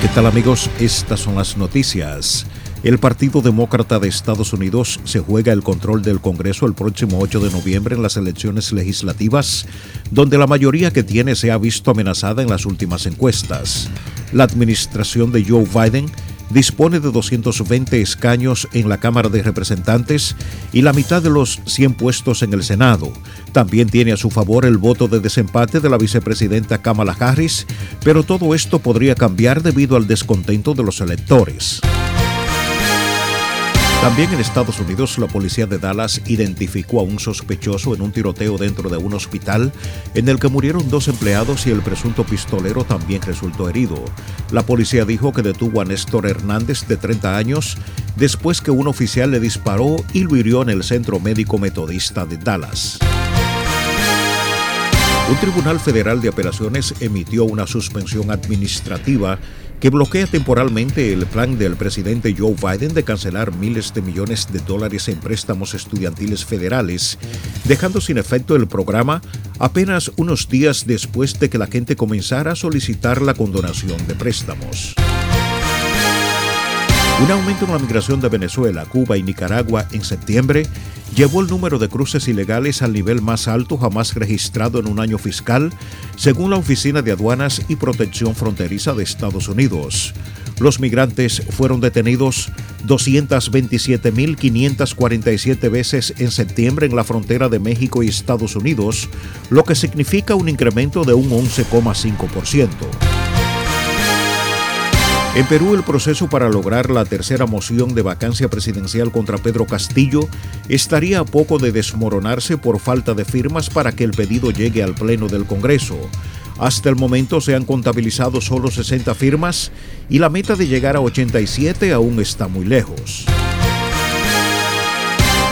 ¿Qué tal amigos? Estas son las noticias. El Partido Demócrata de Estados Unidos se juega el control del Congreso el próximo 8 de noviembre en las elecciones legislativas, donde la mayoría que tiene se ha visto amenazada en las últimas encuestas. La administración de Joe Biden dispone de 220 escaños en la Cámara de Representantes y la mitad de los 100 puestos en el Senado. También tiene a su favor el voto de desempate de la vicepresidenta Kamala Harris, pero todo esto podría cambiar debido al descontento de los electores. También en Estados Unidos, la policía de Dallas identificó a un sospechoso en un tiroteo dentro de un hospital en el que murieron dos empleados y el presunto pistolero también resultó herido. La policía dijo que detuvo a Néstor Hernández, de 30 años, después que un oficial le disparó y lo hirió en el Centro Médico Metodista de Dallas. Un tribunal federal de apelaciones emitió una suspensión administrativa que bloquea temporalmente el plan del presidente Joe Biden de cancelar miles de millones de dólares en préstamos estudiantiles federales, dejando sin efecto el programa apenas unos días después de que la gente comenzara a solicitar la condonación de préstamos. Un aumento en la migración de Venezuela, Cuba y Nicaragua en septiembre llevó el número de cruces ilegales al nivel más alto jamás registrado en un año fiscal, según la Oficina de Aduanas y Protección Fronteriza de Estados Unidos. Los migrantes fueron detenidos 227.547 veces en septiembre en la frontera de México y Estados Unidos, lo que significa un incremento de un 11,5%. En Perú, el proceso para lograr la tercera moción de vacancia presidencial contra Pedro Castillo estaría a poco de desmoronarse por falta de firmas para que el pedido llegue al Pleno del Congreso. Hasta el momento se han contabilizado solo 60 firmas y la meta de llegar a 87 aún está muy lejos.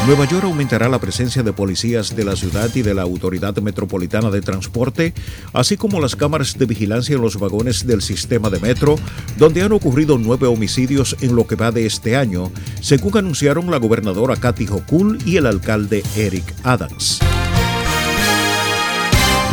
Nueva York aumentará la presencia de policías de la ciudad y de la Autoridad Metropolitana de Transporte, así como las cámaras de vigilancia en los vagones del sistema de metro, donde han ocurrido nueve homicidios en lo que va de este año, según anunciaron la gobernadora Kathy Hochul y el alcalde Eric Adams.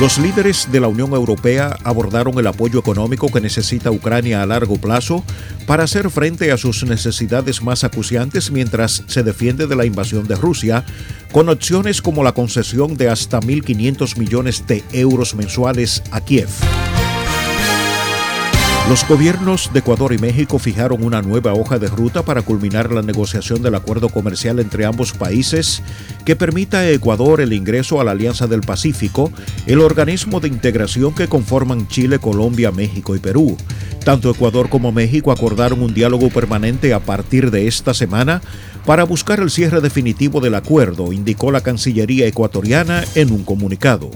Los líderes de la Unión Europea abordaron el apoyo económico que necesita Ucrania a largo plazo para hacer frente a sus necesidades más acuciantes mientras se defiende de la invasión de Rusia, con opciones como la concesión de hasta 1.500 millones de euros mensuales a Kiev. Los gobiernos de Ecuador y México fijaron una nueva hoja de ruta para culminar la negociación del acuerdo comercial entre ambos países que permita a Ecuador el ingreso a la Alianza del Pacífico, el organismo de integración que conforman Chile, Colombia, México y Perú. Tanto Ecuador como México acordaron un diálogo permanente a partir de esta semana para buscar el cierre definitivo del acuerdo, indicó la Cancillería ecuatoriana en un comunicado.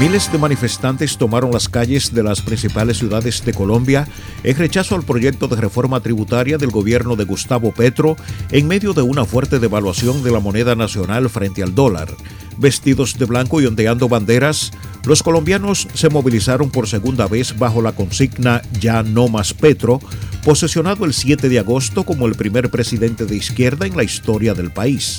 Miles de manifestantes tomaron las calles de las principales ciudades de Colombia en rechazo al proyecto de reforma tributaria del gobierno de Gustavo Petro en medio de una fuerte devaluación de la moneda nacional frente al dólar. Vestidos de blanco y ondeando banderas, los colombianos se movilizaron por segunda vez bajo la consigna Ya no más Petro, posesionado el 7 de agosto como el primer presidente de izquierda en la historia del país.